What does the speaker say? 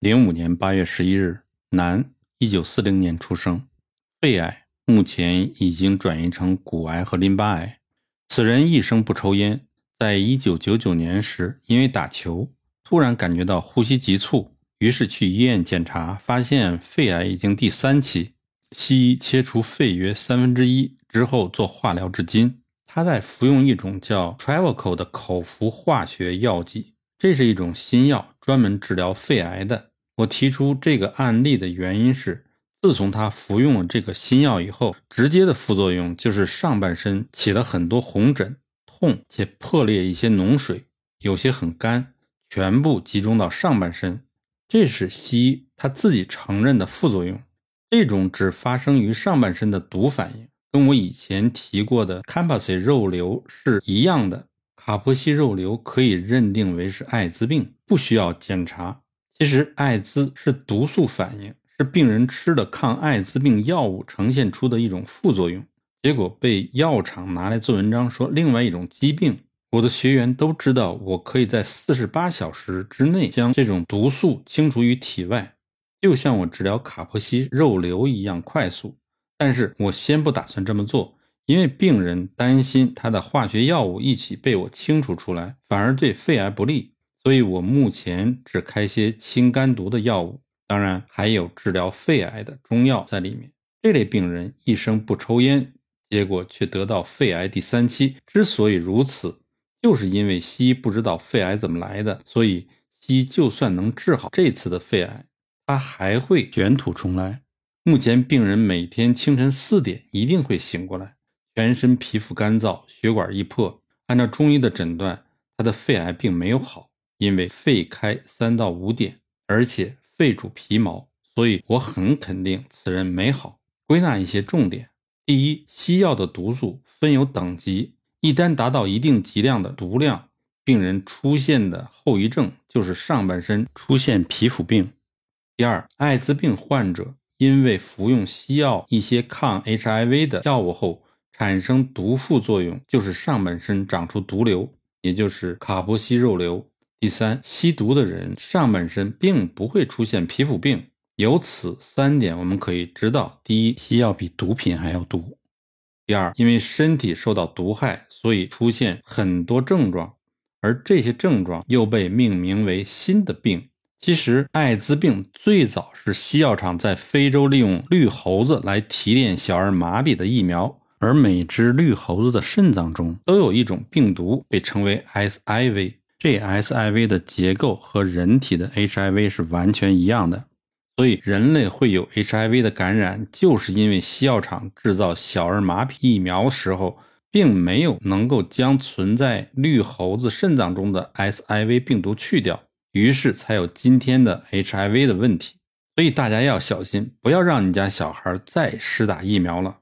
零五年八月十一日，男，一九四零年出生，肺癌，目前已经转移成骨癌和淋巴癌。此人一生不抽烟，在一九九九年时，因为打球突然感觉到呼吸急促，于是去医院检查，发现肺癌已经第三期，西医切除肺约三分之一之后做化疗至今。他在服用一种叫 Travacol 的口服化学药剂。这是一种新药，专门治疗肺癌的。我提出这个案例的原因是，自从他服用了这个新药以后，直接的副作用就是上半身起了很多红疹、痛且破裂一些脓水，有些很干，全部集中到上半身。这是西医他自己承认的副作用。这种只发生于上半身的毒反应，跟我以前提过的 c a m p a s 肉瘤是一样的。卡波西肉瘤可以认定为是艾滋病，不需要检查。其实艾滋是毒素反应，是病人吃的抗艾滋病药物呈现出的一种副作用，结果被药厂拿来做文章，说另外一种疾病。我的学员都知道，我可以在四十八小时之内将这种毒素清除于体外，就像我治疗卡波西肉瘤一样快速。但是我先不打算这么做。因为病人担心他的化学药物一起被我清除出来，反而对肺癌不利，所以我目前只开些清肝毒的药物，当然还有治疗肺癌的中药在里面。这类病人一生不抽烟，结果却得到肺癌第三期。之所以如此，就是因为西医不知道肺癌怎么来的，所以西医就算能治好这次的肺癌，他还会卷土重来。目前病人每天清晨四点一定会醒过来。全身皮肤干燥，血管易破。按照中医的诊断，他的肺癌并没有好，因为肺开三到五点，而且肺主皮毛，所以我很肯定此人没好。归纳一些重点：第一，西药的毒素分有等级，一旦达到一定剂量的毒量，病人出现的后遗症就是上半身出现皮肤病。第二，艾滋病患者因为服用西药一些抗 HIV 的药物后。产生毒副作用就是上半身长出毒瘤，也就是卡波西肉瘤。第三，吸毒的人上半身并不会出现皮肤病。由此三点，我们可以知道：第一，西药比毒品还要毒；第二，因为身体受到毒害，所以出现很多症状，而这些症状又被命名为新的病。其实，艾滋病最早是西药厂在非洲利用绿猴子来提炼小儿麻痹的疫苗。而每只绿猴子的肾脏中都有一种病毒，被称为 SIV。这 SIV 的结构和人体的 HIV 是完全一样的，所以人类会有 HIV 的感染，就是因为西药厂制造小儿麻痹疫苗时候，并没有能够将存在绿猴子肾脏中的 SIV 病毒去掉，于是才有今天的 HIV 的问题。所以大家要小心，不要让你家小孩再施打疫苗了。